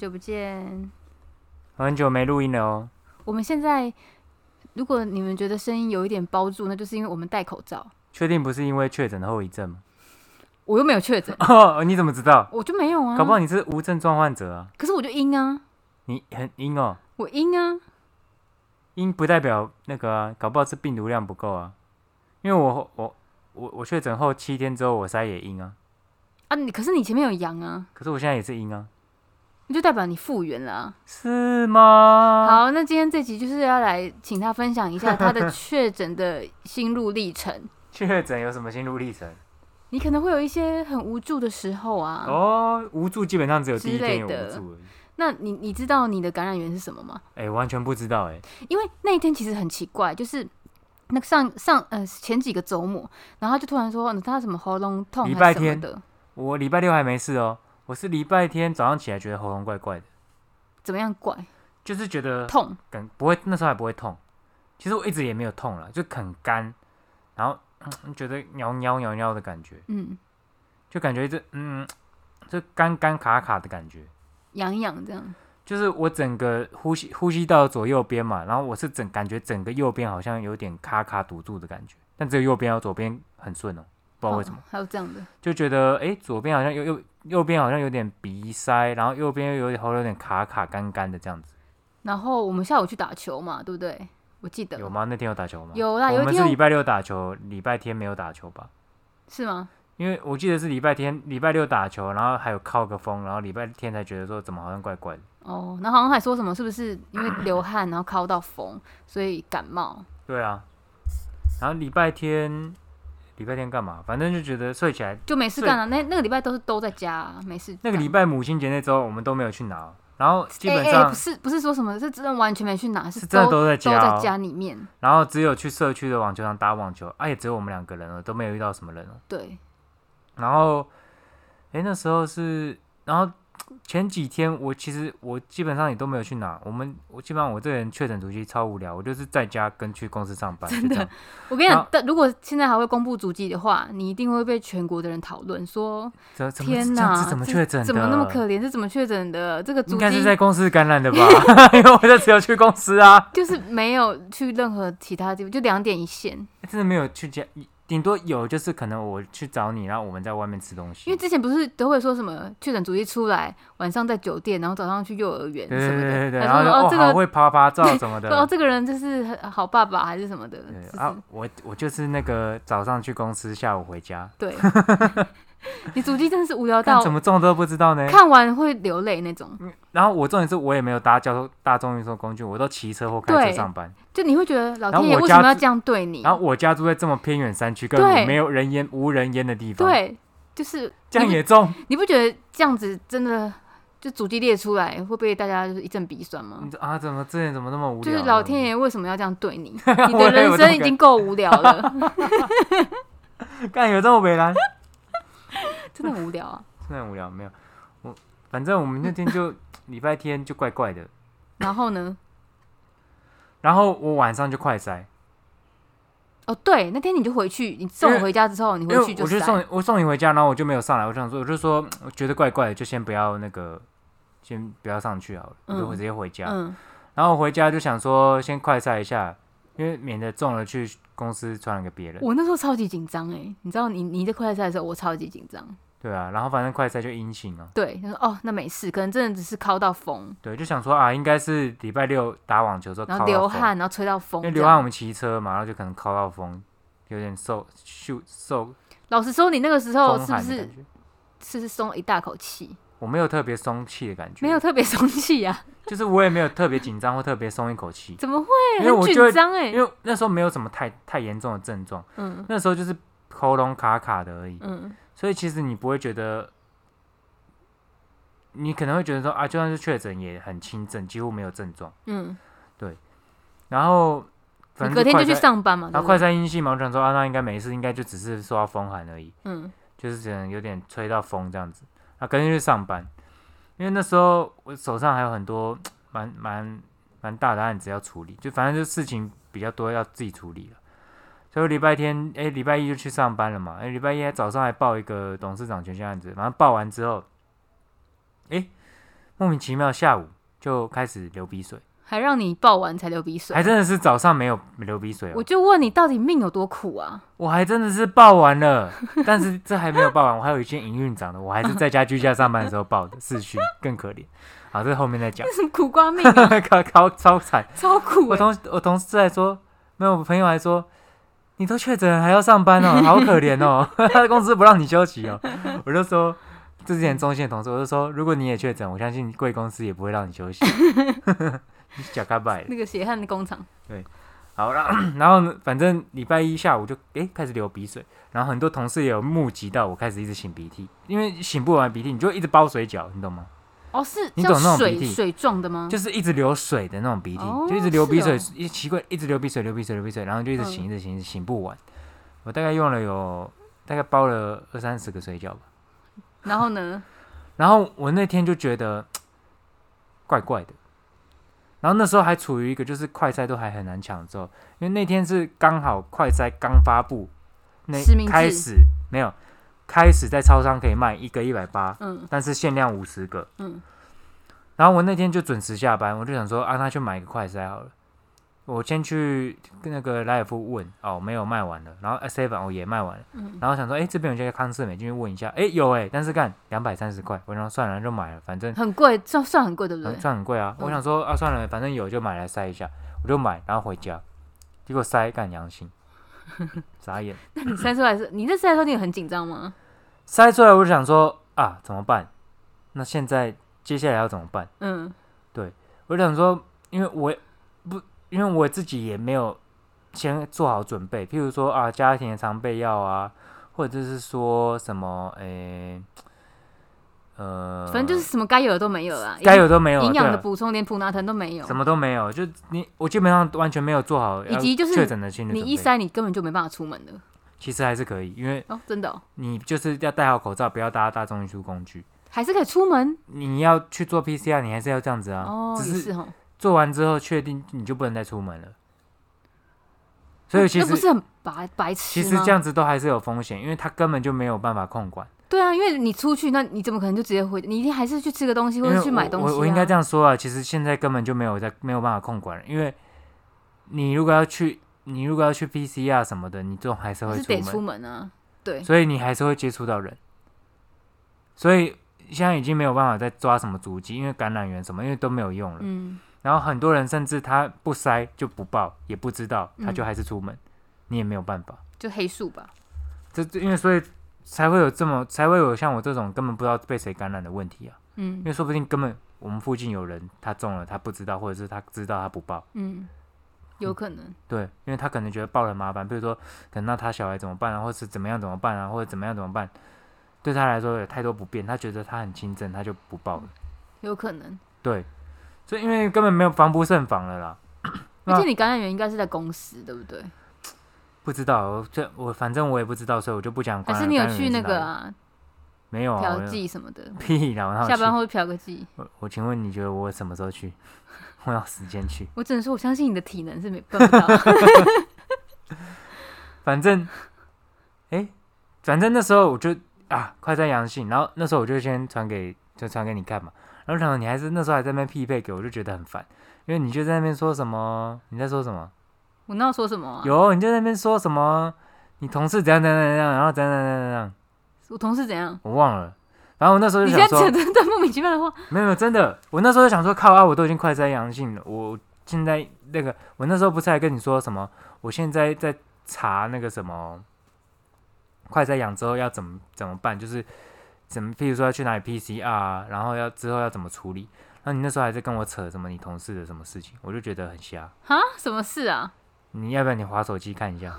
久不见。很久没录音了哦。我们现在，如果你们觉得声音有一点包住，那就是因为我们戴口罩。确定不是因为确诊的后遗症吗？我又没有确诊，哦，你怎么知道？我就没有啊。搞不好你是无症状患者啊。可是我就阴啊，你很阴哦，我阴啊。阴不代表那个啊，搞不好是病毒量不够啊。因为我我我我确诊后七天之后我筛也阴啊，啊，你可是你前面有阳啊，可是我现在也是阴啊，那就代表你复原了啊。是吗？好，那今天这集就是要来请他分享一下他的确诊的心路历程。确诊有什么心路历程？你可能会有一些很无助的时候啊。哦，无助基本上只有第一天有无助而已。那你你知道你的感染源是什么吗？哎、完全不知道哎、因为那一天其实很奇怪，就是那个上上呃前几个周末，然后他就突然说嗯他什么喉咙痛礼拜还是什么天的，我礼拜六还没事哦，我是礼拜天早上起来觉得喉咙怪怪的，怎么样怪就是觉得痛？感不会，那时候还不会痛。其实我一直也没有痛了，就很干，然后、嗯、觉得尿尿尿尿的感觉，嗯，就感觉这嗯，就干干卡卡的感觉。痒痒这样。就是我整个呼吸呼吸道左右边嘛，然后我是整感觉整个右边好像有点卡卡堵住的感觉，但只有右边哦，左边很顺哦，不知道为什么哦，还有这样的，就觉得诶，左边好像右右右边好像有点鼻塞，然后右边又有点喉咙有点卡卡干干的这样子，然后我们下午去打球嘛，对不对？我记得有吗？那天有打球吗？有啦，有我一天我们是礼拜六打球，礼拜天没有打球吧？是吗？因为我记得是礼拜天、礼拜六打球，然后还有靠个风，然后礼拜天才觉得说怎么好像怪怪的。哦，然后好像还说什么是不是因为流汗然后靠到风，所以感冒？对啊，然后礼拜天，礼拜天干嘛？反正就觉得睡起来。就没事干了、那那个礼拜都是都在家、啊，没事。那个礼拜母亲节那周我们都没有去拿，然后基本上，不是不是说什么，是真的完全没去拿，是是真的都都在家哦都在家里面。然后只有去社区的网球场打网球，啊，也只有我们两个人了，都没有遇到什么人了。对，然后，哎，那时候是，然后前几天我其实我基本上也都没有去哪。我们我基本上我这个人确诊足迹超无聊，我就是在家跟去公司上班，真的。我跟你，讲但如果现在还会公布足迹的话，你一定会被全国的人讨论说：天哪，这怎么确诊？怎么那么可怜？是怎么确诊的？这个足应该是在公司感染的吧？因为我就只有去公司啊，就是没有去任何其他地方，就两点一线。真的没有去家，顶多有就是可能我去找你，然后我们在外面吃东西。因为之前不是都会说什么确诊主义出来，晚上在酒店，然后早上去幼儿园对什么的，对对对对，还然后这个好会拍拍照什么的。说 哦这个人就是好爸爸还是什么的，对啊，我我就是那个早上去公司，下午回家，对。你足迹真的是无聊但到怎么中都不知道呢。看完会流泪那种，然后我重点是我也没有搭交通大众运输工具，我都骑车或开车上班。就你会觉得老天爷为什么要这样对你？然后我家住在这么偏远山区，根本没有人烟、无人烟的地方，，对，就是这样也中。你不觉得这样子真的就主机列出来会被大家就是一阵鼻酸吗你？啊，怎么之前怎么那么无聊？就是老天爷为什么要这样对你？你的人生已经够无聊了，干有这么伟蓝？真的很无聊啊。真的很无聊，没有我，反正我们那天就 礼拜天就怪怪的，然后呢？然后我晚上就快塞，哦，对，那天你就回去，你送我回家之后，你因为回去塞我就送我送你回家，然后我就没有上来，我想说，我就说我觉得怪怪的，就先不要那个，先不要上去好了，我就嗯直接回家。嗯，然后我回家就想说先快塞一下，因为免得中了去公司传染给别人。我那时候超级紧张哎，你知道你你在快赛的时候，我超级紧张。对啊，然后反正快塞就阴性了，对，他说哦，那没事，可能真的只是靠到风，对，就想说啊，应该是礼拜六打网球之后然后流汗，然后吹到风。因为流汗我们骑车嘛，然后就可能靠到风，有点受受受老实说，你那个时候是不是。是不是松了一大口气？我没有特别松气的感觉，没有，特别松气啊？就是我也没有特别紧张或特别松一口气，怎么会？因为我紧张哎因。为那时候没有什么太太严重的症状，嗯那时候就是喉咙卡卡的而已，嗯，所以其实你不会觉得，你可能会觉得说啊，就算是确诊也很轻症，几乎没有症状。嗯，对然后反正隔天就去上班嘛，然后快对不对？筛阴性嘛，我想说啊，那应该没事，应该就只是受到风寒而已，嗯就是可能有点吹到风这样子。啊，隔天就去上班，因为那时候我手上还有很多蛮蛮蛮大的案子要处理，就反正就事情比较多，要自己处理了。所以礼拜天，哎、礼拜一就去上班了嘛。哎、礼拜一早上还报一个董事长权限案子，然后报完之后，哎、莫名其妙下午就开始流鼻水，还让你报完才流鼻水还，真的是早上没有流鼻水、哦，我就问你到底命有多苦啊？我还真的是报完了，但是这还没有报完，我还有一件营运长的，我还是在家居家上班的时候报的市区，更可怜。好，这后面再讲，什 么苦瓜命啊，超超超惨。超苦我哎、同我同事还说，没有，我朋友还说，你都确诊还要上班哦，好可怜哦，他的公司不让你休息哦。我就说，这之前中线的同事，我就说，如果你也确诊，我相信贵公司也不会让你休息。你假咖拜。那个血汗的工厂，对好，然后然后呢，反正礼拜一下午就诶开始流鼻水，然后很多同事也有目击到我开始一直擤鼻涕，因为擤不完鼻涕，你就一直包水饺，你懂吗？哦，是你像懂那种鼻涕水水状的吗？就是一直流水的那种鼻涕，哦就一直流鼻水，是一奇怪，一直流鼻水，流鼻水，流鼻水，然后就一直擤，嗯一直醒，一直擤不完。我大概用了有大概包了二三十个水饺吧。然后呢？然后我那天就觉得怪怪的，然后那时候还处于一个就是快筛都还很难抢的时候，因为那天是刚好快筛刚发布，那实名制开始没有开始在超商可以卖一个一百八，嗯但是限量五十个。嗯，然后我那天就准时下班，我就想说啊，那去买一个快筛好了。我先去跟那个莱尔富问，哦，没有卖完了。然后 S F 我也卖完了。嗯然后想说，哎，这边有家康士美，进去问一下，哎，有哎，但是干两百三十块，我想说算了，就买了，反正很贵，算算很贵，对不对很？算很贵啊。嗯我想说啊，算了，反正有就买来筛一下，我就买，然后回家，结果筛干阳性，傻眼。那你塞出来是，你这塞出来你很紧张吗？塞出来我就想说啊，怎么办？那现在接下来要怎么办？嗯，对我就想说，因为我不，因为我自己也没有先做好准备，譬如说啊，家庭的常备药啊，或者是说什么，诶、呃，反正就是什么该有的都没有啦，该有都没有，营养的补充，连普拿疼都没有什。么都没有，就你我基本上完全没有做好以及就是确诊的心理。你一塞，你根本就没办法出门的其实还是可以，因为哦，真的哦、你就是要戴好口罩，不要搭大众运输工具。还是可以出门你要去做 PCR，你还是要这样子啊。哦，只是。做完之后确定你就不能再出门了。所以其实那不是很白白痴其实这样子都还是有风险，因为他根本就没有办法控管。对啊，因为你出去，那你怎么可能就直接回？你一定还是去吃个东西，或者去买东西、啊我我我应该这样说啊，其实现在根本就没有在没有办法控管了，因为你如果要去你如果要去 PCR 什么的，你这种还是会出出门啊。对，所以你还是会接触到人。所以现在已经没有办法再抓什么足迹，因为感染源什么，因为都没有用了。嗯，然后很多人甚至他不筛就不报，也不知道，他就嗯还是出门，你也没有办法。就黑数吧。这这因为所以才会有这么才会有像我这种根本不知道被谁感染的问题啊，嗯。因为说不定根本我们附近有人他中了，他不知道，或者是他知道他不报，嗯，有可能。对，因为他可能觉得报了麻烦，比如说等到他小孩怎么办啊，或是怎么样怎么办啊，或者怎么样怎么办，对他来说有太多不便，他觉得他很轻症，他就不报了，有可能，对，所以因为根本没有防不胜防了啦，而且你感染源应该是在公司，对不对？不知道，我这我反正我也不知道，所以我就不讲。可是你有去那个？啊没有啊，嫖我妓什么的？屁啦！我哪有去下班后嫖个妓？我我请问你觉得我什么时候去？我要时间去。我只能说，我相信你的体能是没办不到。反正，哎、反正那时候我就啊，快在阳性，然后那时候我就先传给就传给你看嘛，然后想到你还是那时候还在那边匹配给我，我就觉得很烦，因为你就在那边说什么？你在说什么？我那要说什么啊？有，你就在那边说什么？你同事怎样怎样怎样，然后怎样怎样怎样，我同事怎样？我忘了。然后我那时候你就想说现在扯，的莫名其妙的话，没有没有，真的，我那时候就想说，靠啊，我都已经快筛阳性了，我现在那个，我那时候不是还跟你说什么？我现在在查那个什么快筛阳之后要怎么怎么办，就是怎么，譬如说要去哪里 PCR，啊然后要之后要怎么处理。然后你那时候还在跟我扯什么你同事的什么事情，我就觉得很瞎。啊，什么事啊？你要不要你划手机看一下？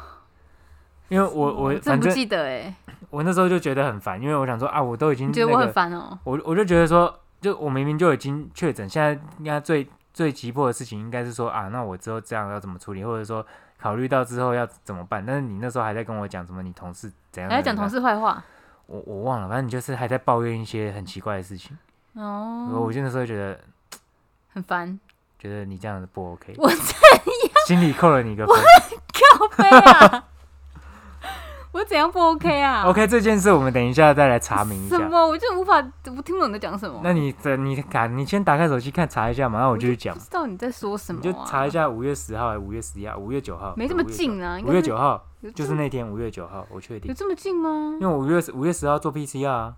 因为我我真不反正记得哎，我那时候就觉得很烦，因为我想说啊，我都已经你觉得我很烦哦？我我就觉得说，就我明明就已经确诊，现在应该最最急迫的事情应该是说啊，那我之后这样要怎么处理，或者说考虑到之后要怎么办。但是你那时候还在跟我讲什么，你同事怎样还在讲同事坏话我我忘了，反正你就是还在抱怨一些很奇怪的事情。哦，我就那时候觉得很烦。觉得你这样子不 OK，我心理扣了你一个分。靠背啊！我怎样样不 OK 啊 OK，这件事我们等一下再来查明一下。什么？我就无法，我听不懂你在讲什么。那你等你看，你先打开手机看查一下嘛，然后我就去讲不。知道你在说什么、你啊，就查一下五月十号还是五月十一号？五月九号？没这么5月9近啊，应五月九号有这就是那天，五月九号，我确定有。这么近吗因？为我五月五月十号做 PCR 啊，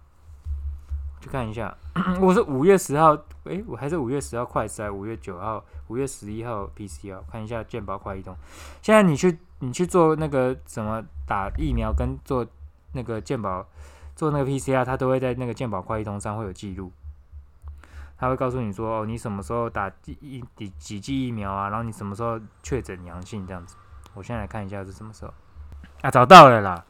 去看一下。我是五月十号，诶，我还是五月十号快筛，五月九号、五月十一号 PCR，看一下健保快易通。现在你去你去做那个什么打疫苗跟做那个健保做那个 PCR，它都会在那个健保快易通上会有记录。他会告诉你说，哦，你什么时候打第一几几剂疫苗啊，然后你什么时候确诊阳性这样子。我现在来看一下是什么时候啊，找到了啦。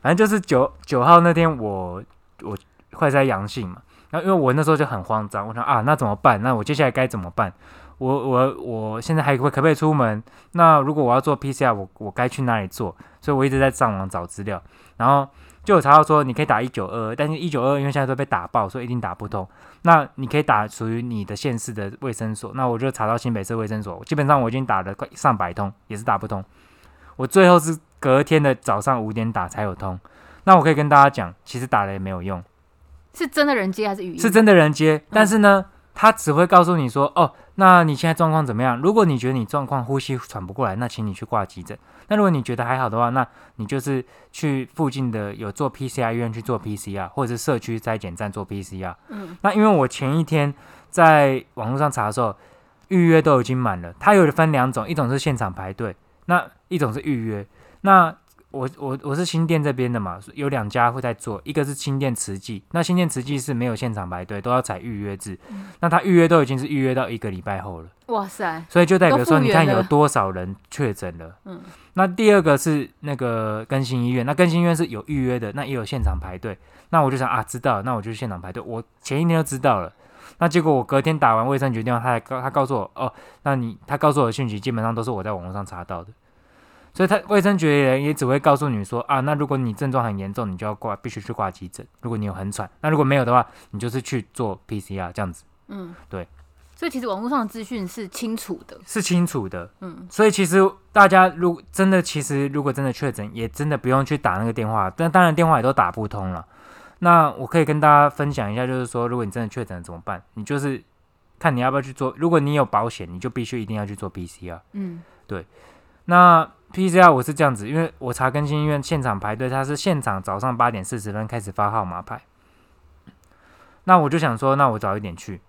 反正就是九九号那天我我快筛阳性嘛，然后因为我那时候就很慌张，我想啊那怎么办？那我接下来该怎么办？我我我现在还会可不可以出门？那如果我要做 PCR，我我该去哪里做？所以我一直在上网找资料，然后就有查到说你可以打一九二，但是一九二因为现在都被打爆，所以一定打不通。那你可以打属于你的县市的卫生所，那我就查到新北市卫生所，基本上我已经打了快上百通，也是打不通。我最后是隔天的早上五点打才有通。那我可以跟大家讲，其实打了也没有用，是真的人接还是语音？是真的人接，但是呢，他只会告诉你说，哦，那你现在状况怎么样？如果你觉得你状况呼吸喘不过来，那请你去挂急诊。那如果你觉得还好的话，那你就是去附近的有做 PCR 医院去做 PCR，或者是社区筛检站做 PCR。嗯，那因为我前一天在网络上查的时候，预约都已经满了。它有分两种，一种是现场排队，那一种是预约。那我我我是新店这边的嘛，有两家会在做，一个是新店慈济，那新店慈济是没有现场排队，都要采预约制。那他预约都已经是预约到一个礼拜后了，哇塞，所以就代表说，你看有多少人确诊了。嗯，那第二个是那个更新医院，那更新医院是有预约的，那也有现场排队。那我就想啊，知道，那我就去现场排队。我前一天就知道了，那结果我隔天打完卫生局电话，他还告他告诉我，哦，那你他告诉我的讯息基本上都是我在网络上查到的，所以他卫生局的人也只会告诉你说啊，那如果你症状很严重，你就要挂，必须去挂急诊。如果你有很喘，那如果没有的话，你就是去做 PCR 这样子嗯，对。所以其实网络上的资讯是清楚的，是清楚的。嗯，所以其实大家如真的，其实如果真的确诊，也真的不用去打那个电话，但当然电话也都打不通了。那我可以跟大家分享一下，就是说，如果你真的确诊了怎么办？你就是看你要不要去做。如果你有保险，你就必须一定要去做 PCR。嗯，那 PCR 我是这样子，因为我查更新医院现场排队，他是现场早上八点四十分开始发号码牌。那我就想说，那我早一点去，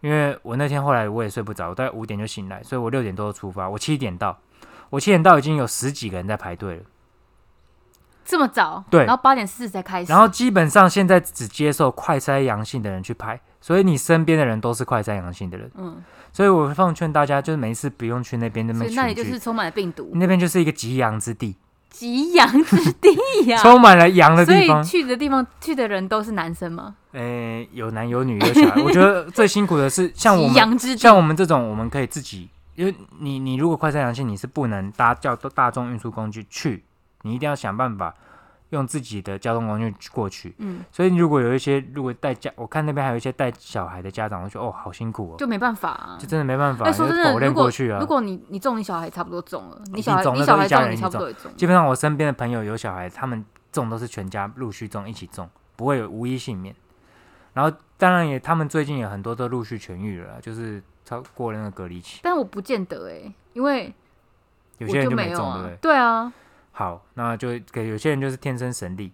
因为我那天后来我也睡不着，我大概五点就醒来，所以我六点多出发，我七点到，我七点到已经有十几个人在排队了。这么早，对。然后八点四十才开始，然后基本上现在只接受快筛阳性的人去拍，所以你身边的人都是快筛阳性的人，嗯，所以我奉劝大家，就是没事不用去那边那所以边，那里就是充满了病毒，那边就是一个极阳之地，极阳之地呀、充满了阳的所以地方。去的地方去的人都是男生吗？诶、有男有女有小孩，我觉得最辛苦的是 像我们像我们这种，我们可以自己，因为你你如果快筛阳性，你是不能搭叫大众运输工具去，你一定要想办法用自己的交通工具过去。嗯，所以如果有一些如果带家，我看那边还有一些带小孩的家长，我觉得哦，好辛苦哦，就没办法、啊就。真的没办法，哎，说真的，过去啊如。果你你中，你小孩差不多中了，你小孩一定中你小孩中，你家人一起差不多也中。基本上我身边的朋友有小孩，他们中都是全家陆续中一起中，不会有无一幸免。然后当然也，他们最近有很多都陆续痊愈了，就是超过了那个隔离期，但我不见得哎、因为有些人就没中，对不啊对？。对啊，好，那就给有些人就是天生神力，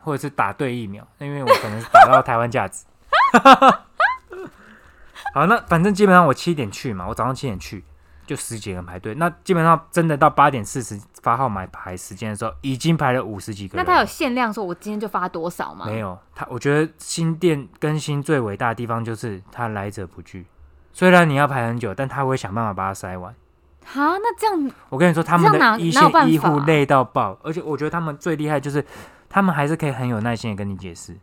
或者是打对疫苗，因为我可能是打到台湾价值。好，那反正基本上我七点去嘛，我早上七点去，就十几个人排队。那基本上真的到八点四十发号码牌时间的时候，已经排了五十几个人。那他有限量说，我今天就发多少吗？没有？他我觉得新店更新最伟大的地方就是他来者不拒。虽然你要排很久，但他会想办法把它塞完。哈，那这样我跟你说，他们的一线医护累到爆，而且我觉得他们最厉害就是他们还是可以很有耐心的跟你解释。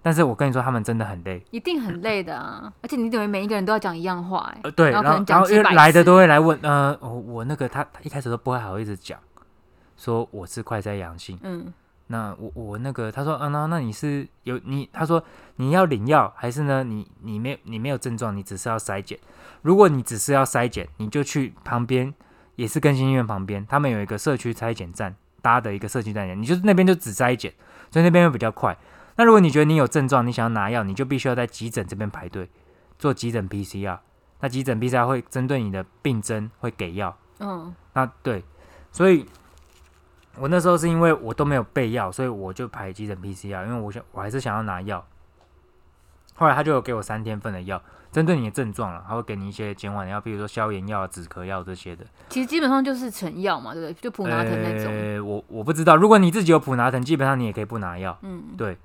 但是我跟你说，他们真的很累。一定很累的啊！而且你等于每一个人都要讲一样话、哎、呃，对，然后然后然来的都会来问，呃，我我那个他他一开始都不会好意思讲，说我是快筛阳性。嗯，那我我那个他说，嗯、那那你是有你他说你要领药还是呢？你你没你没有症状，你只是要筛检。如果你只是要筛检，你就去旁边也是更新医院旁边，他们有一个社区筛检站，搭的一个社区站点，你就是那边就只筛检，所以那边会比较快。那如果你觉得你有症状，你想要拿药，你就必须要在急诊这边排队做急诊 PCR。那急诊 PCR 会针对你的病征会给药。嗯，那对，所以我那时候是因为我都没有备药，所以我就排急诊 PCR，因为我想我还是想要拿药。后来他就有给我三天份的药，针对你的症状了，他会给你一些减缓的药，比如说消炎药、止咳药这些的。其实基本上就是成药嘛，对不对？就普拿疼那种。呃，我我不知道，如果你自己有普拿疼，基本上你也可以不拿药，嗯，对，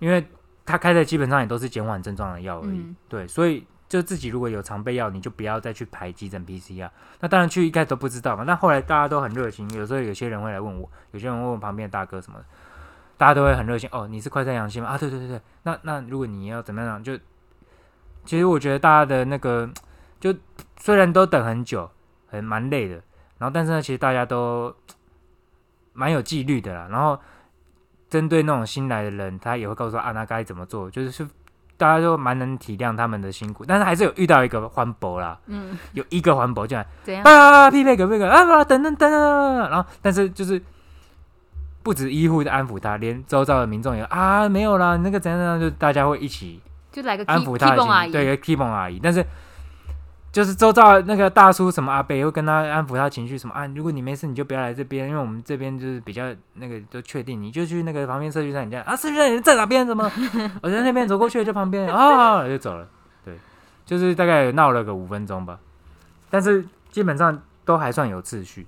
因为他开的基本上也都是减缓症状的药而已。嗯对，所以就自己如果有常备药，你就不要再去排急诊 PCR。那当然去一开始都不知道嘛，那后来大家都很热情，有时候有些人会来问我，有些人问我旁边的大哥什么的，大家都会很热情。哦，你是快筛阳性吗？啊，对对对对。那那如果你要怎么样，就其实我觉得大家的那个，就虽然都等很久，很蛮累的，然后但是呢，其实大家都蛮有纪律的啦。然后针对那种新来的人，他也会告诉他啊，那该怎么做，就是是大家就蛮能体谅他们的辛苦，但是还是有遇到一个环保啦，嗯，有一个环保进来怎样？啊，匹配个那个啊，等等等等，然后但是就是不止医护在安抚他，连周遭的民众也啊没有啦，那个怎样怎样，就大家会一起就来个安抚他的对，有 keep on 阿姨，但是就是周遭那个大叔什么阿伯也会跟他安抚他情绪，什么啊，如果你没事你就不要来这边，因为我们这边就是比较那个都确定，你就去那个旁边社区站，你这样啊，社区站你在哪边？怎么？我在那边走过去就旁边啊，就走了。对，就是大概闹了个五分钟吧，但是基本上都还算有秩序。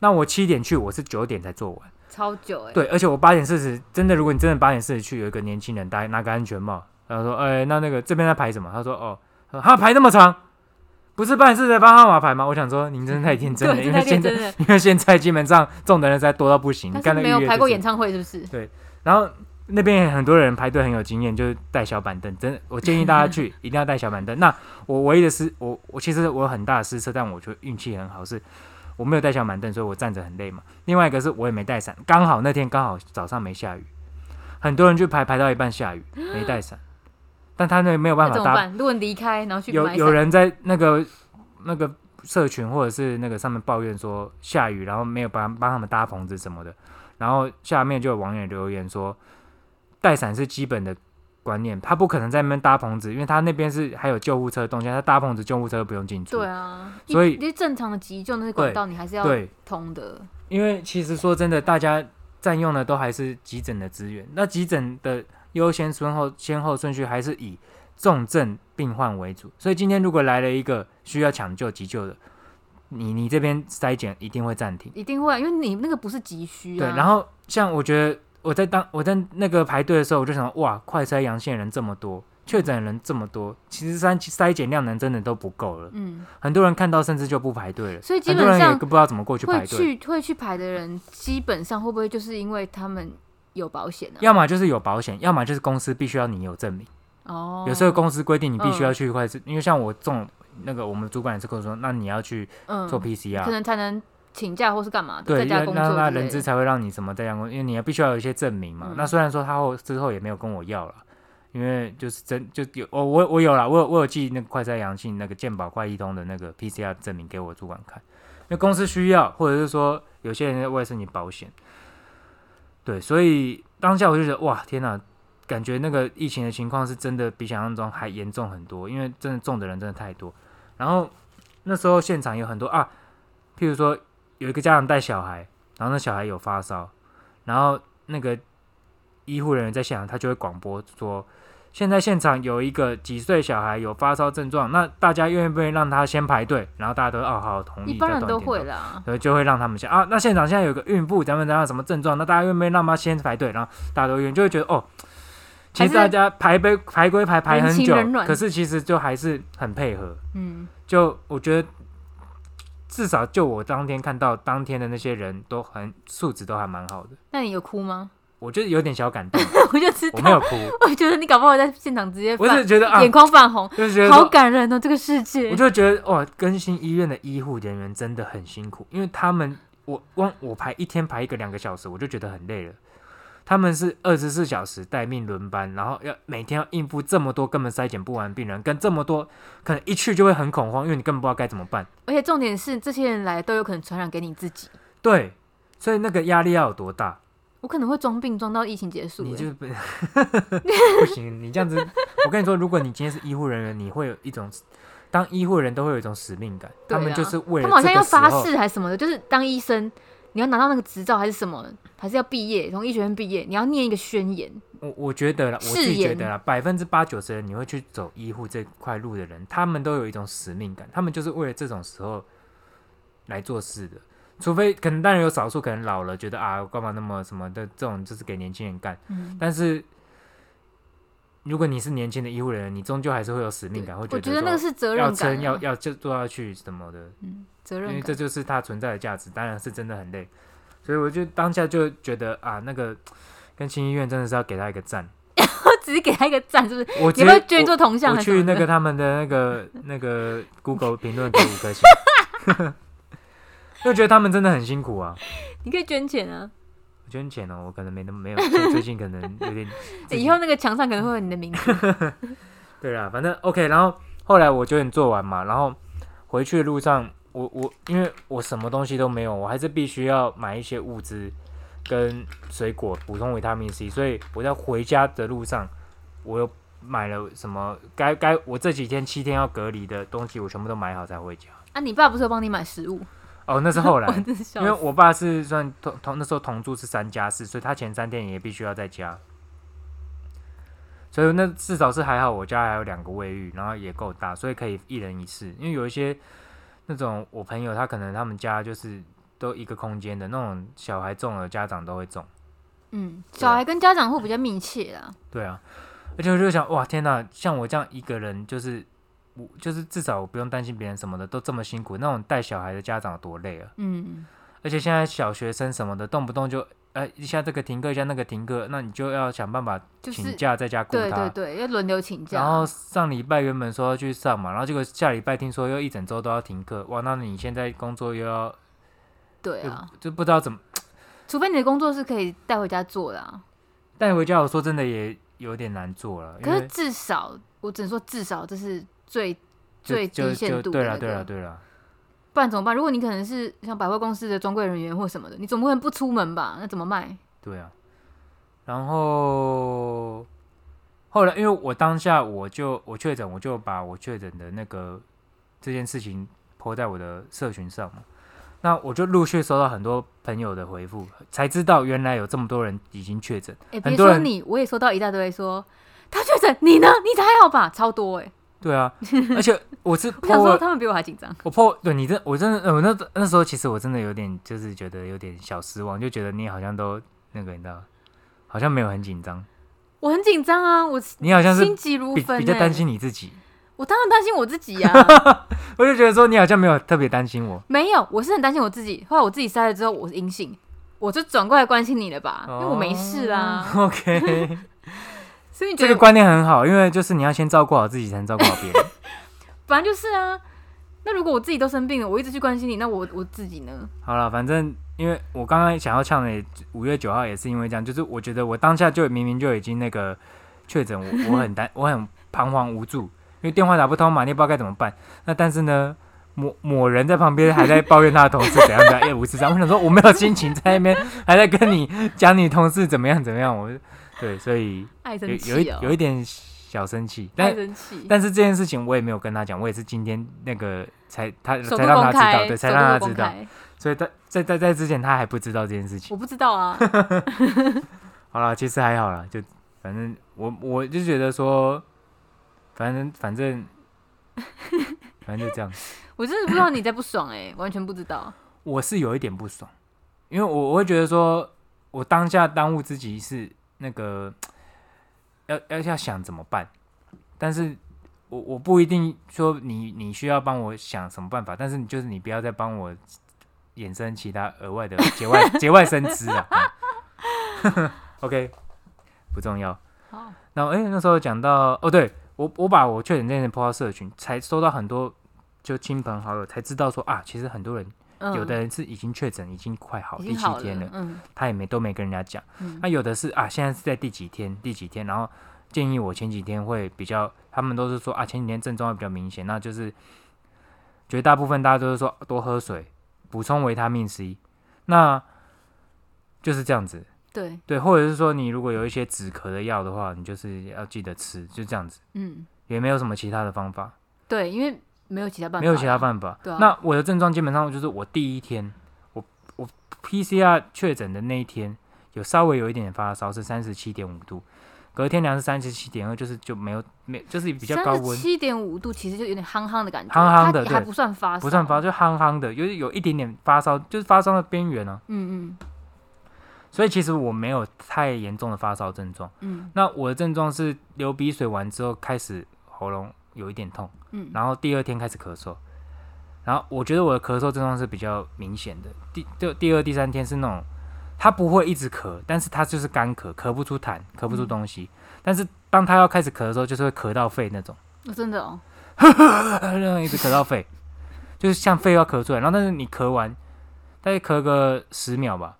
那我七点去，我是九点才做完。超久哎、对，而且我八点四十，真的，如果你真的八点四十去，有一个年轻人戴拿个安全帽，然后说，哎、那那个这边在排什么？他说，哦，他排那么长，不是八点四十才帮号码牌吗？我想说，您真的太天真了，因这为现在。因为现在基本上中的人实在多到不行，你但看那是没有排过演唱，唱会是不是？对然后那边也很多人排队很有经验，就是带小板凳，真的，我建议大家去一定要带小板凳。那我唯一的失，我我其实我有很大的失策，但我觉得运气很好，是我没有带小板凳，所以我站着很累嘛。另外一个是我也没带伞，刚好那天刚好早上没下雨，很多人去排排到一半下雨，没带伞，但他那没有办法搭。怎么办？如果你离开，然后去有买伞，有人在那个那个社群或者是那个上面抱怨说下雨，然后没有帮帮他们搭棚子什么的，然后下面就有网友留言说带伞是基本的观念，他不可能在那边搭棚子，因为他那边是还有救护车动线，他搭棚子救护车不用进出。对啊，所以你正常的急救那些管道你还是要对，通的。因为其实说真的，大家占用的都还是急诊的资源。那急诊的优先顺后先后顺序还是以重症病患为主。所以今天如果来了一个需要抢救急救的，你你这边筛检一定会暂停。一定会啊，因为你那个不是急需对，啊。然后像我觉得我在当我在那个排队的时候，我就想哇，快筛阳性的人这么多，确诊人这么多，其实筛筛检量能真的都不够了。嗯，很多人看到甚至就不排队了，所以基很多人也本上不知道怎么过去排会队。去会去排的人，基本上会不会就是因为他们有保险啊？要么就是有保险，要么就是公司必须要你有证明。哦，有时候公司规定你必须嗯要去快速，因为像我这种那个我们主管也是跟我说，那你要去嗯做 PCR，可、能才能请假或是干嘛的，对，在家那那那工作之类的。人资才会让你什么在家工作，因为你要必须要有一些证明嘛。嗯那虽然说他后之后也没有跟我要了，因为就是真就有我我我有了，我有我有寄那个快筛阳性那个健保快易通的那个 PCR 证明给我主管看，因为公司需要，或者是说有些人为了申请保险，对，所以当下我就觉得哇天哪、感觉那个疫情的情况是真的比想象中还严重很多，因为真的中的人真的太多。然后那时候现场有很多啊，譬如说有一个家长带小孩，然后那小孩有发烧，然后那个医护人员在现场，他就会广播说，现在现场有一个几岁小孩有发烧症状，那大家愿不愿意让他先排队？然后大家都哦好同意，一般人都会啦，对，就会让他们先啊。那现场现在有个孕妇，咱们咱们什么症状？那大家愿不愿意让她先排队？然后大家都愿意，就会觉得哦，其实大家排杯排归排排很久可是其实就还是很配合。嗯，就我觉得，至少就我当天看到当天的那些人都很素质都还蛮好的，那你有哭吗？我就是有点小感动，我就知道，我没有哭，我觉得你搞不好在现场直接我泛是觉得啊，眼眶泛红，好就是觉得好感人哦，这个世界我。就觉得哇，更新医院的医护人员真的很辛苦，因为他们我光我排一天排一个两个小时，我就觉得很累了。他们是二十四小时待命轮班，然后要每天要应付这么多根本筛检不完病人，跟这么多可能一去就会很恐慌，因为你根本不知道该怎么办。而且重点是，这些人来都有可能传染给你自己。对，所以那个压力要有多大？我可能会装病装到疫情结束、欸。你就不不行，你这样子，我跟你说，如果你今天是医护人员，你会有一种当医护人都会有一种使命感，他们就是为了他们好像要发誓还是什么的，就是当医生，你要拿到那个执照还是什么，还是要毕业，从医学院毕业，你要念一个宣言。我我觉得啦，我自己觉得啦，百分之八九十人你会去走医护这块路的人，他们都有一种使命感，他们就是为了这种时候来做事的。除非可能当然有少数可能老了觉得啊，我干嘛那么什么的这种就是给年轻人干，嗯，但是如果你是年轻的医护人员，你终究还是会有使命感，会我觉觉得那个是责任感、要要就做下去什么的，嗯，责因为这。就是它存在的价值，当然是真的很累，所以我就当下就觉得啊，那个跟新医院真的是要给他一个赞。我 只是给他一个赞，是不是？我直接你要不要捐做铜像？去那个他们的那个那个 Google 评论给五颗星，就觉得他们真的很辛苦啊。你可以捐钱啊，我捐钱哦，我可能没那么没有，最最近可能有点 以后那个墙上可能会有你的名字。对啊，反正 OK。然后后来我九点做完嘛，然后回去的路上，我我因为我什么东西都没有，我还是必须要买一些物资跟水果补充维他命 C，所以我在回家的路上，我又买了什么该该我这几天七天要隔离的东西，我全部都买好才回家。啊，你爸不是有帮你买食物？哦，那是后来。因为我爸是算同同那时候同住是三家四，所以他前三天也必须要在家，所以那至少是还好，我家还有两个卫浴，然后也够大，所以可以一人一室。因为有一些那种我朋友，他可能他们家就是都一个空间的那种，小孩中了，家长都会中。嗯，小孩跟家长会比较密切啊。对啊，而且我就想，哇，天哪！像我这样一个人，就是我就是至少我不用担心别人什么的，都这么辛苦，那种带小孩的家长有多累啊！嗯，而且现在小学生什么的，动不动就呃一下这个停课，一下那个停课，那你就要想办法请假在家顾对他。对对，要轮流请假。然后上礼拜原本说要去上嘛，然后结果下礼拜听说又一整周都要停课，哇！那你现在工作又要对啊，就不知道怎么除非你的工作是可以带回家做的啊。带回家。我说真的也有点难做了，可是至少，我只能说至少这是最最低限度对了度的那个。对了对了，不然怎么办？如果你可能是像百货公司的专柜人员或什么的，你总不可能不出门吧？那怎么卖？对啊。然后后来因为我当下我就我确诊，我就把我确诊的那个这件事情泼在我的社群上嘛。那我就陆续收到很多朋友的回复，才知道原来有这么多人已经确诊。哎、别说你，我也收到一大堆说他确诊，你呢？你才还好吧？超多哎、对啊，而且我是 我想说他们比我还紧张。我 po 对你真我真的呃我那那时候其实我真的有点就是觉得有点小失望，就觉得你好像都那个你知道，好像没有很紧张，我很紧张啊，我你好像是心急如焚、欸，比较担。心你自己。我当然担心我自己呀、我就觉得说你好像没有特别担心我，没有，我是很担心我自己。后来我自己筛了之后，我是阴性，我就转过来关心你了吧，因为我没事啊。哦 OK，所以你觉得这个观念很好，因为就是你要先照顾好自己，才能照顾好别人。反正就是啊。那如果我自己都生病了，我一直去关心你，那我我自己呢？好了，反正因为我刚刚想要呛的五月九号也是因为这样，就是我觉得我当下就明明就已经那个确诊，我 我很担，我很彷徨无助，因为电话打不通嘛，你也不知道该怎么办。那但是呢，某某人在旁边还在抱怨他的同事怎样怎样，也无事这样。我想说我没有心情在那边还在跟你讲你同事怎么样怎么样，我对，所以爱有生气哦，有一有一点小生气，但生气。但是这件事情我也没有跟他讲，我也是今天那个才他才让他知道，对，才让他知道。所以在在在在之前他还不知道这件事情。我不知道啊。好了，其实还好啦，就反正我我就觉得说，反正反正反正就这样。我真的不知道你在不爽哎、完全不知道。我是有一点不爽，因为我我会觉得说，我当下当务之急是那个要要要想怎么办，但是我我不一定说你你需要帮我想什么办法，但是你就是你不要再帮我衍生其他额外的 节外节外生枝啊。嗯 OK，不重要。好，然后哎、那时候讲到哦，对我我把我确诊这件事 po 到社群，才收到很多就亲朋好友才知道说啊，其实很多人、嗯，有的人是已经确诊，已经快好第七天了，嗯他也没都没跟人家讲。嗯那、有的是啊，现在是在第几天第几天，然后建议我前几天会比较，他们都是说啊前几天症状会比较明显，那就是绝大部分大家都是说多喝水，补充维他命 C。那就是这样子。对，对，或者是说你如果有一些止咳的药的话，你就是要记得吃，就这样子，嗯，也没有什么其他的方法，对，因为没有其他办法，没有其他办法。对啊。那我的症状基本上就是我第一天，我我 PCR 确诊的那一天有稍微有一点点发烧，是三十七点五度，隔天量是三十七点二，就是就没有没就是比较高温，七点五度，其实就有点夯夯的感觉，夯夯的它还不算发烧，不算发，就夯夯的，有有一点点发烧，就是发烧的边缘啊。嗯嗯。所以其实我没有太严重的发烧症状。嗯。那我的症状是流鼻水完之后开始喉咙有一点痛，嗯然后第二天开始咳嗽，然后我觉得我的咳嗽症状是比较明显的。第第第二、第三天是那种，他不会一直咳，但是他就是干咳，咳不出痰，咳不出东西。但是当他要开始咳的时候，就是会咳到肺那种，哦真的哦，一直咳到肺，就是像肺要咳出来。然后但是你咳完，大概咳个十秒吧，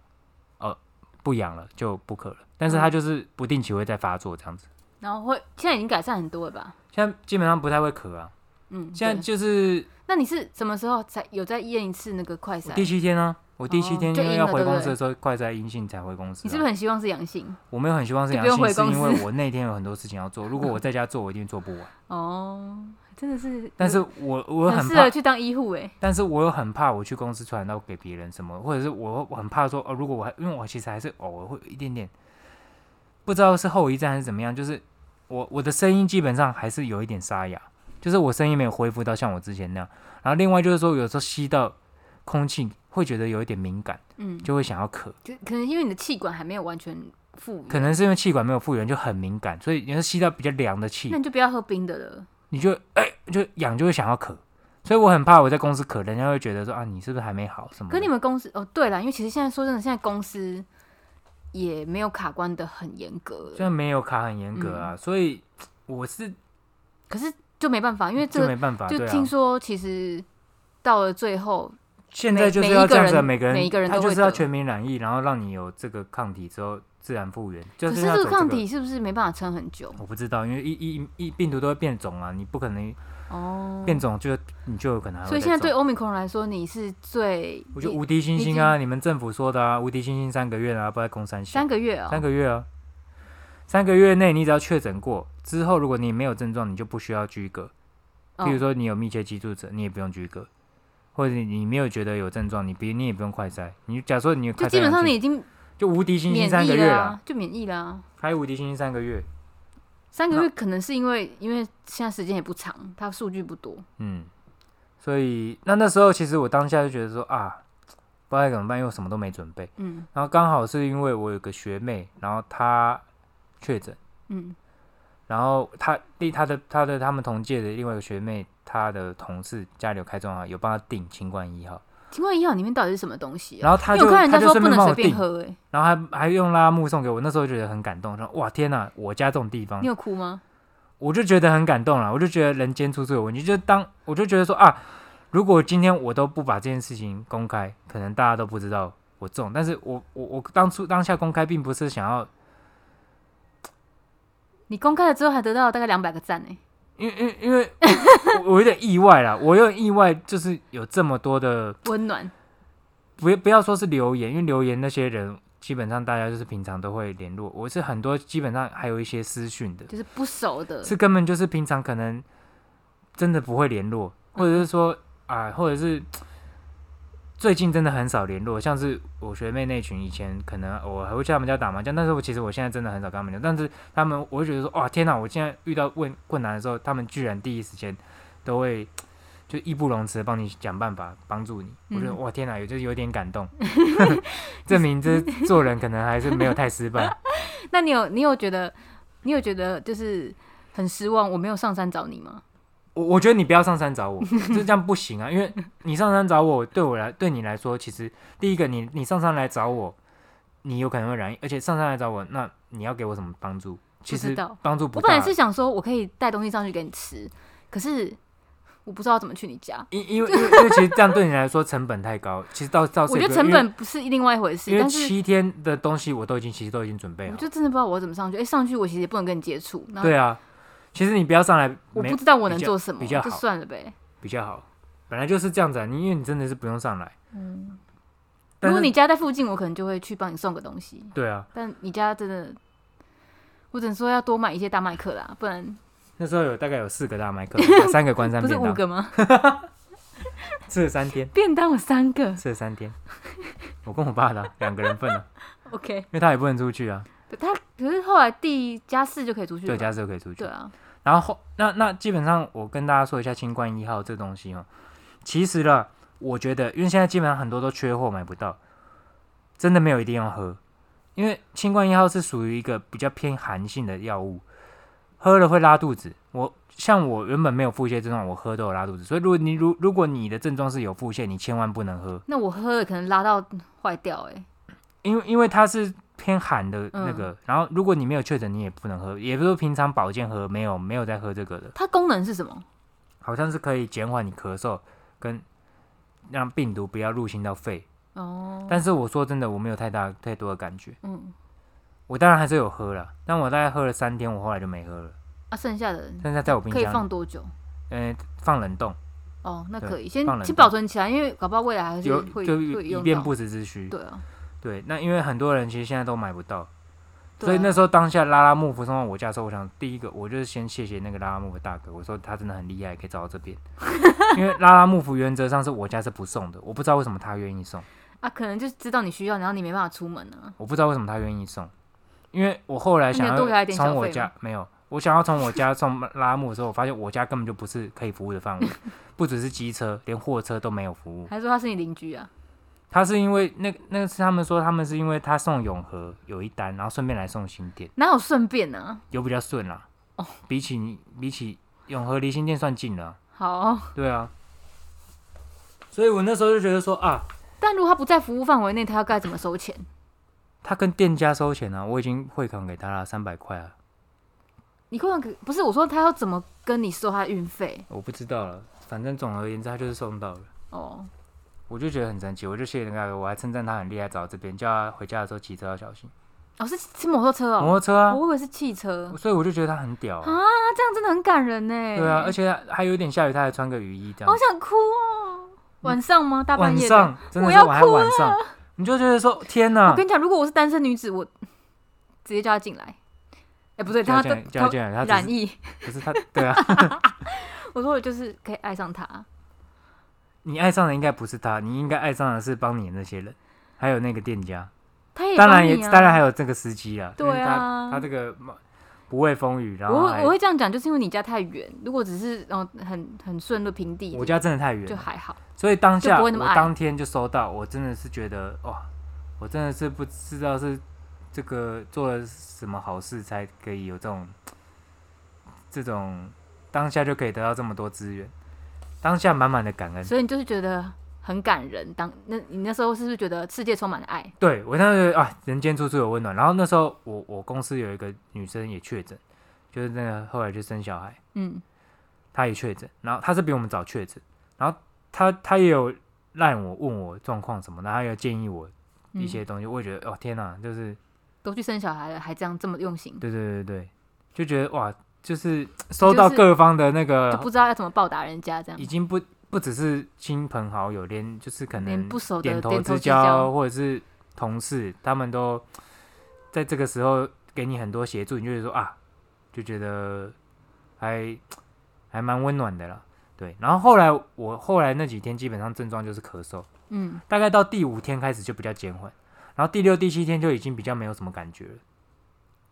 哦，不痒了就不咳了。但是他就是不定期会再发作这样子。然后会现在已经改善很多了吧？现在基本上不太会咳啊，嗯，现在就是那你是什么时候才有再验一次那个快筛？第七天呢、我第七天因为要回公司的时候，快筛阴性才回公司、啊。你是不是很希望是阳性？我没有很希望是阳性，是因为我那天有很多事情要做。如果我在家做，我一定做不完。哦，真的是，但是我我很怕很适合，去当医护哎。但是我又很怕我去公司传染到给别人什么，或者是我我很怕说哦，如果我还因为我其实还是偶尔会有一点点不知道是后遗症还是怎么样，就是我我的声音基本上还是有一点沙哑，就是我声音没有恢复到像我之前那样。然后另外就是说，有时候吸到空气会觉得有一点敏感，嗯，就会想要咳。就可能因为你的气管还没有完全复原，可能是因为气管没有复原，就很敏感，所以你是吸到比较凉的气那气，你就不要喝冰的了。你就哎、就痒就会想要咳。所以我很怕我在公司咳，人家会觉得说啊，你是不是还没好什么？可你们公司哦，对了，因为其实现在说真的，现在公司也没有卡关的很严格了，虽然没有卡很严格嗯啊，所以我是可是就没办法，因为这没办法，就。听说其实到了最后，现在就是要这样子啊，每一个人每一个人他就是要全民染疫，然后让你有这个抗体之后自然复原。就可是这个抗个体是不是没办法撑很久？我不知道，因为一一一病毒都会变种啊，你不可能哦，变种就你就有可能所以现在对再种 Omicron 来说，你是最我就无敌星星啊，你们政府说的啊，无敌星星三个月啊，不在攻三星。三个月哦，三个月啊，三个月内你只要确诊过之后，如果你没有症状，你就不需要居隔。哦。譬如说你有密切接触者，你也不用居隔，或者你你没有觉得有症状，你别你也不用快筛。你假设你有快就基本上你已经就无敌星星三个、月了啊，，就免疫了、啊。还无敌星星三个月，三个月可能是因为因为现在时间也不长，它数据不多。嗯，所以那那时候其实我当下就觉得说啊，不知道该怎么办，因为我什么都没准备。嗯然后刚好是因为我有个学妹，然后她确诊。嗯然后他第他的他的他们同届的另外一个学妹，她的同事家里有开中号，有帮她订清冠一号，清冠一号里面到底是什么东西啊？然后他就他就顺家说不能随便帮我订，便喝、欸，然后还还用拉木送给我，那时候觉得很感动，说哇天哪，我家这种地方你，有哭吗？我就觉得很感动了，我就觉得人间处处有问题，就当我就觉得说啊，如果今天我都不把这件事情公开，可能大家都不知道我中，但是我我我当初当下公开，并不是想要，你公开了之后还得到了大概两百个赞呢、因为因为因为我我有点意外啦，我有点意外，就是有这么多的。温暖。不不要说是留言，因为留言那些人基本上大家就是平常都会联络，我是很多基本上还有一些私讯的，就是不熟的，是根本就是平常可能真的不会联络，或者是说啊，或者是最近真的很少联络，像是我学妹那群以前可能我还会去他们家打麻将，但是我其实我现在真的很少跟他们聊，但是他们我会觉得说哇天哪，我现在遇到问困难的时候，他们居然第一时间都会。就义不容辞的帮你想办法帮助你，我觉得哇天哪，有就是有点感动，证 明这做人可能还是没有太失败。那你有你有觉得你有觉得就是很失望，我没有上山找你吗？我我觉得你不要上山找我，就这样不行啊！因为你上山找我，对我来对你来说，其实第一个你你上山来找我，你有可能会染疫，而且上山来找我，那你要给我什么帮助？其实帮助不大。我本来是想说我可以带东西上去给你吃，可是我不知道怎么去你家。因因为因为因为其实这样对你来说成本太高，其实到到我觉得成本不是另外一回事，因为七天的东西我都已经其实都已经准备好。我就真的不知道我怎么上去。哎、上去我其实也不能跟你接触，对啊，其实你不要上来，我不知道我能做什么，就比较好算了呗。比较好。本来就是这样子啊，你因为你真的是不用上来。嗯，如果你家在附近，我可能就会去帮你送个东西。对啊，但你家真的，我只能说要多买一些大麦克啦，不然那时候有大概有四个大麦克，三个关山 不是，五个吗？吃了三天，便当有三个吃了三天。我跟我爸的啊两个人份啊，，OK。因为他也不能出去啊，他可是后来第加四就可以出去对，加四就可以出去。对。啊，然后后那那基本上我跟大家说一下清冠一号这东西哦，其实啦，我觉得因为现在基本上很多都缺货买不到，真的没有一定要喝，因为清冠一号是属于一个比较偏寒性的药物，喝了会拉肚子。我像我原本没有腹泻症状，我喝都有拉肚子，所以如果你如如果你的症状是有腹泻，你千万不能喝，那我喝了可能拉到坏掉哎、因为因为它是偏寒的那个，然后如果你没有确诊，你也不能喝，也不是说平常保健喝，没有没有在喝这个的。它功能是什么？好像是可以减缓你咳嗽，跟让病毒不要入侵到肺。哦，但是我说真的，我没有太大太多的感觉。嗯，我当然还是有喝了，但我大概喝了三天，我后来就没喝了。啊，剩下的剩下在我冰箱可以箱，放多久？嗯、放冷冻，哦，那可以先先保存起来，因为搞不好未来还是就。以便不时之需。对啊，对，那因为很多人其实现在都买不到，所以那时候当下拉拉木服送到我家的时候，我想第一个我就是先谢谢那个拉拉木服大哥，我说他真的很厉害，可以找到这边。因为拉拉木夫原则上是我家是不送的，我不知道为什么他愿意送。啊，可能就是知道你需要，然后你没办法出门啊。我不知道为什么他愿意送，因为我后来想要从我家没有，我想要从我家送拉木的时候，我发现我家根本就不是可以服务的范围，不只是机车，连货车都没有服务。还说他是你邻居啊？他是因为那那个是他们说他们是因为他送永和有一单，然后顺便来送新店，哪有顺便呢、有比较顺啦。哦，比起你比起永和离新店算近了啊，好，对啊。所以我那时候就觉得说啊，但如果他不在服务范围内，他要该怎么收钱？他跟店家收钱啊，我已经汇款给他了三百块啊，你会可不是我说他要怎么跟你收他的运费？我不知道了，反正总而言之他就是送到了。哦，我就觉得很神奇，我就谢谢那个我还称赞他很厉害，找到这边叫他回家的时候骑车要小心，哦是是摩托车哦摩哦，托车啊，我以为是汽车。所以我就觉得他很屌、啊，啊，这样真的很感人呢。对啊，而且还有点下雨，他还穿个雨衣这样好，想哭哦。晚上吗？大半夜的。晚上真的我要哭晚晚上，你就觉得说天哪我跟，你讲，如果我是单身女子，我直接叫他进来。哎、不对，他他叫他叫他进来他染疫。可是他对啊，我说我就是可以爱上他。你爱上的应该不是他，你应该爱上的是帮你的那些人，还有那个店家，他也当然也当然还有这个司机啊，对啊他他这个不畏风雨，然后我会我会这样讲，就是因为你家太远。如果只是哦很很顺路平地，我家真的太远，就还好。所以当下我当天就收到，我真的是觉得哇，我真的是不知道是这个做了什么好事才可以有这种这种当下就可以得到这么多资源，当下满满的感恩。所以你就是觉得很感人。当那你那时候是不是觉得世界充满了爱？对我当时觉得啊，人间处处有温暖。然后那时候我我公司有一个女生也确诊，就是那个后来就生小孩，嗯，她也确诊，然后她是比我们早确诊，然后她她也有赖我问我状况什么的，她也有建议我一嗯些东西，我也觉得哦天哪，就是。都去生小孩了，还这样这么用心，对对对对，就觉得哇，就是收到各方的那就个，不知道要怎么报答人家这样已。经不不只是亲朋好友，连就是可能不熟的点头之之交或者是同事，他们都在这个时候给你很多协助，你就会说啊，就觉得还还蛮温暖的了。对，然后后来我后来那几天基本上症状就是咳嗽，嗯，大概到第五天开始就比较减缓，然后第六、第七天就已经比较没有什么感觉了。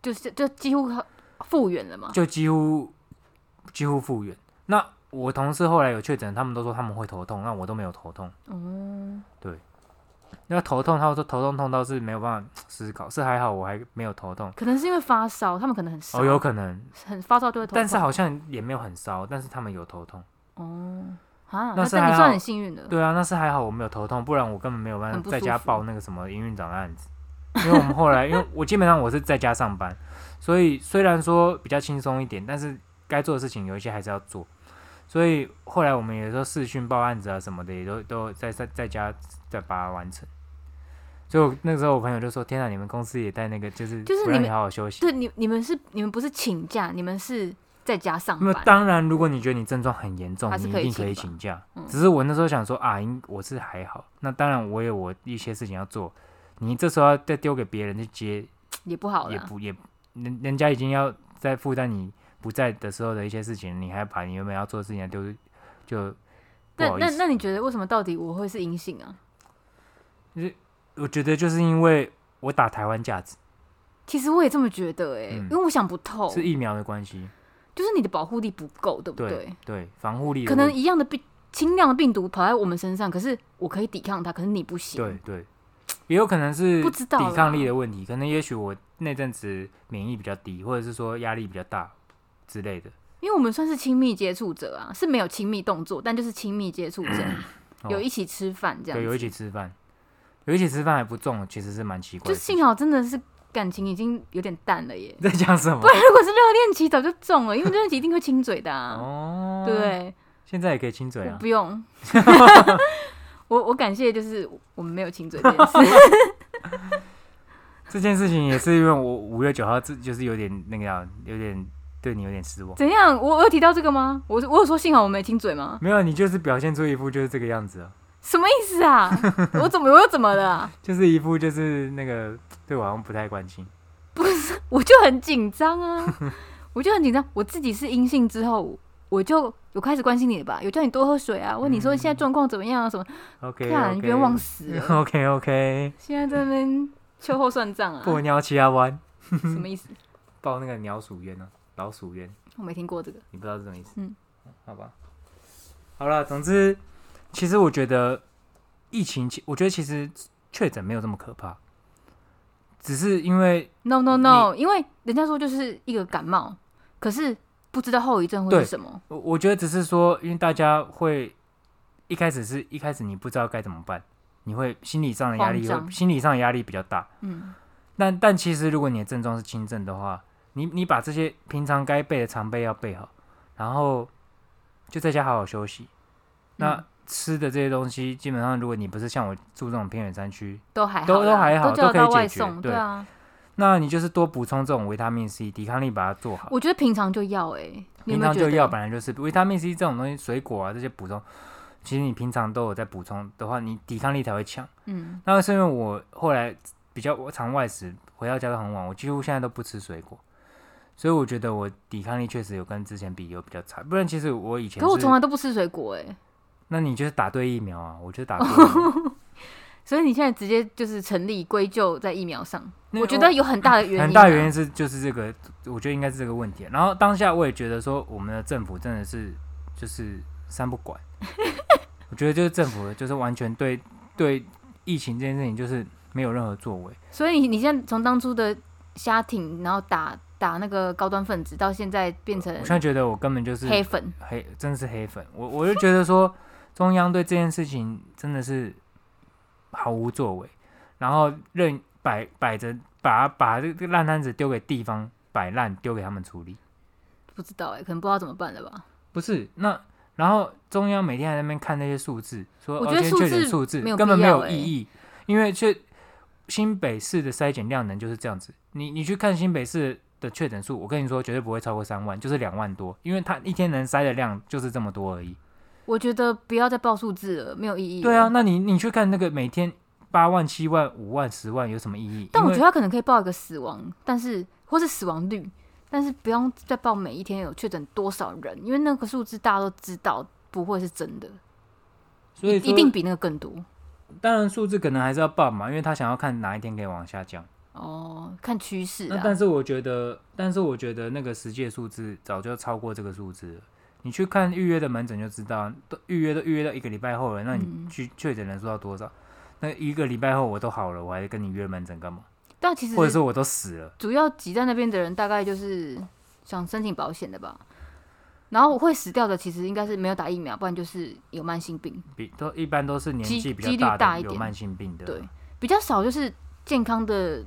就是就几乎复原了吗。就几乎几乎复原。那我同事后来有确诊，他们都说他们会头痛，那我都没有头痛。哦，对那头痛，他们说头痛痛到是没有办法思考，是还好我还没有头痛。可能是因为发烧，他们可能很烧，哦，有可能，很发烧就会头痛。但是好像也没有很烧，但是他们有头痛。哦啊，那是还好很幸运的。对啊，那是还好我没有头痛，不然我根本没有办法在很不舒服家报那个什么营运长的案子。因为我们后来，因为我基本上我是在家上班，所以虽然说比较轻松一点，但是该做的事情有一些还是要做。所以后来我们有时候视讯报案子啊什么的，也都都在在在家再把它完成。所以那时候我朋友就说：“天啊，你们公司也带那个，就是不让你就是你们好好休息。对，你你们是你们不是请假，你们是在家上班那么。当然，如果你觉得你症状很严重你一定可以请假。嗯只是我那时候想说啊，应我是还好。那当然，我有我一些事情要做。你这时候要再丢给别人去接，也不好啦。也不也人人家已经要在负担你不在的时候的一些事情，你还把你原本要做的事情丢，就不那那好意思。那你觉得为什么到底我会是阴性啊？我觉得就是因为我打台湾价值其实我也这么觉得哎、嗯因为我想不透，是疫苗的关系，就是你的保护力不够，对不对对？对，防护力的可能问一样的病轻量的病毒跑在我们身上，可是我可以抵抗它，可是你不行。对对，也有可能是不知道抵抗力的问题，可能也许我那阵子免疫比较低，或者是说压力比较大之类的。因为我们算是亲密接触者啊，是没有亲密动作，但就是亲密接触者，哦 有一起吃饭这样对，有一起吃饭，有一起吃饭还不重，其实是蛮奇怪的。就幸好真的是感情已经有点淡了耶。在讲什么不？然如果是热恋期，早就重了，因为热恋期一定会亲嘴的啊，哦，对？现在也可以亲嘴啊。不用。我我感谢，就是我们没有亲嘴这件事。这件事情也是因为我五月九号这就是有点那个样，有点对你有点失望。怎样？我我有提到这个吗？我我有说幸好我没亲嘴吗？没有，你就是表现出一副就是这个样子啊，什么意思啊？我怎么我又怎么了啊？就是一副就是那个对我好像不太关心。不是我就很紧张啊，我就很紧张。我自己是阴性之后，我就有开始关心你了吧？有叫你多喝水啊，问你说现在状况怎么样啊？什么？OK，看冤枉死了！OK OK，现在在那边秋后算账啊？破鸟七亚湾什么意思？报那个鸟鼠冤呢、老鼠冤，我没听过这个。你不知道是什么意思？嗯，好吧。好了，总之，其实我觉得疫情，其我觉得其实确诊没有这么可怕，只是因为 No no no，因为人家说就是一个感冒，可是不知道后遗症会是什么。我我觉得只是说，因为大家会一开始是一开始你不知道该怎么办，你会心理上的压力会心理上的压力比较大。嗯，但但其实如果你的症状是轻症的话，你你把这些平常该备的常备要备好，然后就在家好好休息。那嗯吃的这些东西，基本上如果你不是像我住这种偏远山区，都还好，都都还好都都可以解决对啊，那你就是多补充这种维他命 C，抵抗力把它做好。我觉得平常就要哎、平常就要，本来就是维他命 C 这种东西，水果啊这些补充，其实你平常都有在补充的话，你抵抗力才会强。嗯，那是因为我后来比较常外食，回到家都很晚，我几乎现在都不吃水果，所以我觉得我抵抗力确实有跟之前比有比较差。不然其实我以前可我从来都不吃水果哎、那你就是打对疫苗啊，我就打。所以你现在直接就是成立归咎在疫苗上，我觉得有很大的原因、啊，很大原因是就是这个，我觉得应该是这个问题。然后当下我也觉得说，我们的政府真的是就是三不管，我觉得就是政府就是完全对对疫情这件事情就是没有任何作为。所以你你现在从当初的瞎挺，然后打打那个高端分子，到现在变成我现在觉得我根本就是黑粉，黑，真的是黑粉。我我就觉得说，中央对这件事情真的是毫无作为，然后任摆摆着把把这个烂摊子丢给地方摆烂，丢给他们处理。不知道哎、可能不知道怎么办了吧？不是那，然后中央每天还在那边看那些数字，说我觉得哦今天确诊数字数字根本没有意义，因为确新北市的筛检量能就是这样子。你你去看新北市的确诊数，我跟你说绝对不会超过三万，就是两万多，因为它一天能筛的量就是这么多而已。我觉得不要再报数字了，没有意义。对啊，，那你你去看那个每天八万、七万、五万、十万有什么意义？但我觉得他可能可以报一个死亡，但是或是死亡率，但是不用再报每一天有确诊多少人，因为那个数字大家都知道不会是真的，所以一定比那个更多。当然数字可能还是要报嘛，因为他想要看哪一天可以往下降。哦，看趋势啊。那但是我觉得，但是我觉得那个实际的数字早就超过这个数字了。你去看预约的门诊就知道，都预约都预约到一个礼拜后了，那你嗯去确诊人数要多少？那一个礼拜后我都好了，我还跟你约门诊干嘛？但其实或者说我都死了，主要挤在那边的人，大概就是想申请保险的吧。然后会死掉的，其实应该是没有打疫苗，不然就是有慢性病，比都一般都是年纪比较大大一点慢性病的，对，比较少就是健康的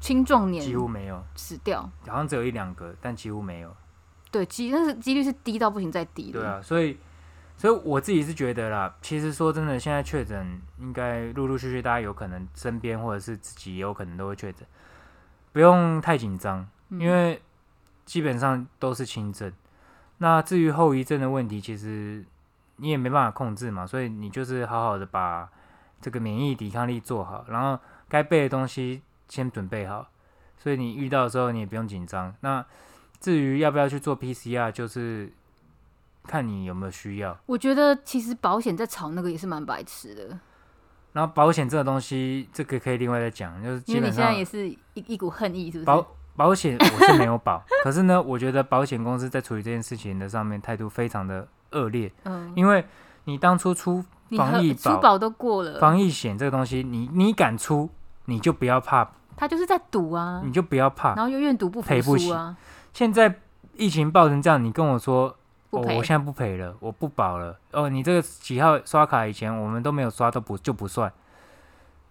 青壮年几乎没有，死掉。好像只有一两个，但几乎没有。对，几那是几率是低到不行再低的。对啊，所以所以我自己是觉得啦，其实说真的，现在确诊应该陆陆续续，大家有可能身边或者是自己也有可能都会确诊，不用太紧张，嗯因为基本上都是轻症。那至于后遗症的问题，其实你也没办法控制嘛，所以你就是好好的把这个免疫抵抗力做好，然后该备的东西先准备好，所以你遇到的时候你也不用紧张。那至于要不要去做 PCR，就是看你有没有需要。我觉得其实保险在炒那个也是蛮白痴的，然后保险这个东西，这个可以另外再讲，就是因为你现在也是一一股恨意，是不是？保保险我是没有保，可是呢，我觉得保险公司在处理这件事情的上面态度非常的恶劣，嗯，因为你当初出防疫保出保都过了，防疫险这个东西，你你敢出，你就不要怕，他就是在赌啊，你就不要怕然。后又愿赌不服赔不起输啊，现在疫情爆成这样，你跟我说，哦，不赔我现在不赔了，我不保了。哦，你这个几号刷卡以前我们都没有刷，都不就不算。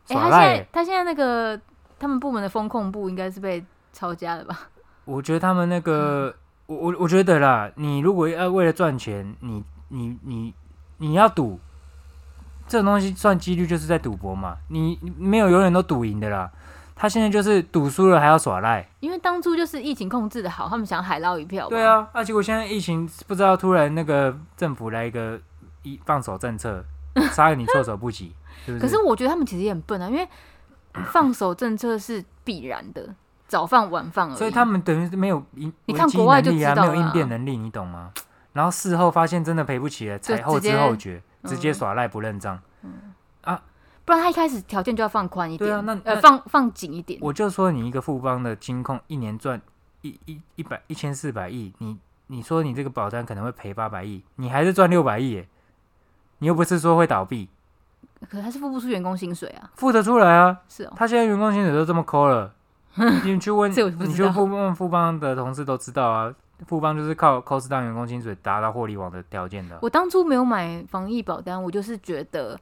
哎、耍他现在他现在那个他们部门的风控部应该是被抄家了吧？我觉得他们那嗯个，我我我觉得啦，你如果要为了赚钱，你你你你要赌，这种东西算几率就是在赌博嘛，你你没有永远都赌赢的啦。他现在就是赌输了还要耍赖，因为当初就是疫情控制的好，他们想海捞一票。对，啊，啊，结果现在疫情不知道突然那个政府来一个一放手政策，杀了你措手不及，是不可是我觉得他们其实也很笨啊，因为放手政策是必然的，早放晚放而已。所以他们等于是没有应你看国外能力啊，没有应变能力，你懂吗？然后事后发现真的赔不起了，就才后知后觉，直接嗯耍赖不认账。不然他一开始条件就要放宽一点，对啊那呃放放紧一点。我就说你一个富邦的金控一年赚一一一百一千四百亿，你你说你这个保单可能会赔八百亿，你还是赚六百亿耶？你又不是说会倒闭，可是他是付不出员工薪水啊，付得出来啊？是哦。他现在员工薪水都这么抠了，你去问，你去问问富邦的同事都知道啊。富邦就是靠 cost 当员工薪水达到获利网的条件的。我当初没有买防疫保单，我就是觉得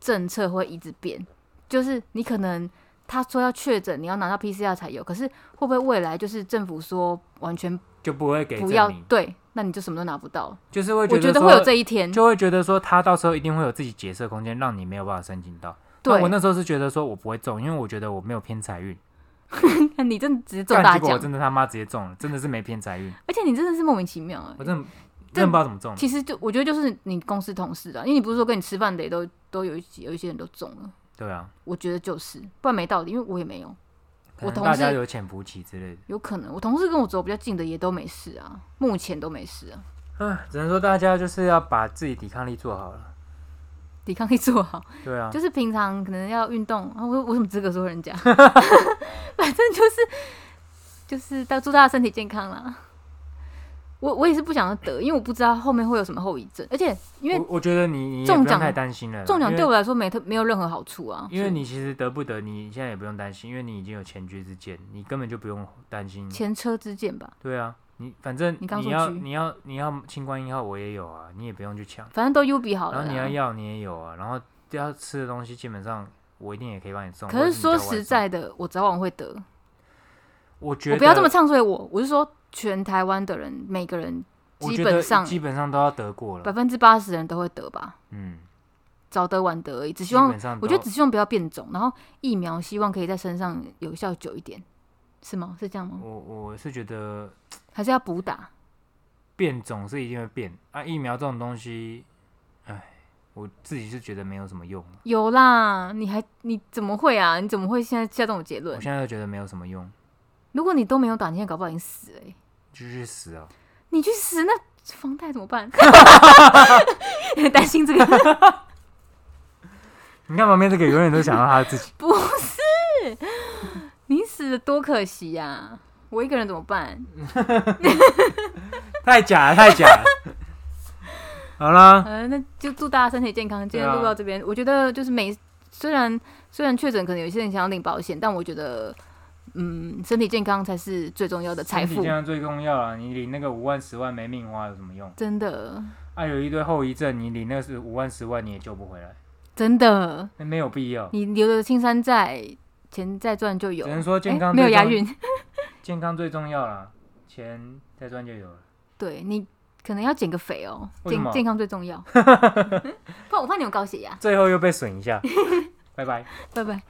政策会一直变，就是你可能他说要确诊，你要拿到 PCR 才有，可是会不会未来就是政府说完全就不会给不要，对，那你就什么都拿不到。就是会我觉得会有这一天，就会觉得说他到时候一定会有自己解释空间，让你没有办法申请到。那对我，那时候是觉得说我不会中，因为我觉得我没有偏财运。你真的直接中大奖，我真的他妈直接中了，真的是没偏财运，而且你真的是莫名其妙哎、我真的真的不知道怎么中。其实就我觉得就是你公司同事啊，因为你不是说跟你吃饭的也都都有一些有一些人都中了，对啊，我觉得就是，不然没道理，因为我也没有，可能大我同事家有潜伏期之类的。有可能我同事跟我走比较近的也都没事啊，目前都没事啊，啊，只能说大家就是要把自己抵抗力做好了。抵抗力做好，对啊，就是平常可能要运动啊，我我什么资格说人家？反正就是就是大祝大家身体健康啦。我我也是不想要得，因为我不知道后面会有什么后遗症，而且因为我我觉得你你中奖太担心了。中奖对我来说没特没有任何好处啊，因为你其实得不得，你现在也不用担心，因为你已经有前车之鉴，你根本就不用担心。前车之鉴吧，对啊，你反正你刚说要你要你要清冠一号，我也有啊，你也不用去抢。反正都 U 比好然了然。后你要药你也有啊，然后要吃的东西基本上我一定也可以帮你送。可是说实在的，我早晚会得。我觉得我不要这么唱衰我，我是说全台湾的人，每个人基本上基本上都要得过了。百分之八十人都会得吧，嗯，早得晚得而已。只希望我觉得只希望不要变种，然后疫苗希望可以在身上有效久一点，是吗？是这样吗？我我是觉得 还是要补打？变种是一定会变啊，疫苗这种东西，哎，我自己是觉得没有什么用。有啦，你还你怎么会啊？你怎么会现在下这种结论我？现在就觉得没有什么用，如果你都没有打，你现在搞不好已经死了欸、就去死啊！你去死，那房贷怎么办？担心这个 你看旁边这个，永远都想到他自己。不是，你死了多可惜呀、我一个人怎么办？太假了，太假了。好啦，呃，那就祝大家身体健康。今天录到这边，我觉得就是每虽然虽然确诊，可能有些人想要领保险，但我觉得，嗯，身体健康才是最重要的财富身体健。康最重要啊！你领那个五万、十万没命花有什么用？真的，啊，有一堆后遗症，你领那是五万、十万你也救不回来，真的，那没有必要。你留着青山在，钱再赚就有。只能说健康没有押韵。健康最重要啦，钱再赚就有了。对你可能要减个肥哦，健健康最重要。不然我怕你有高血压。最后又被损一下，拜拜。拜拜。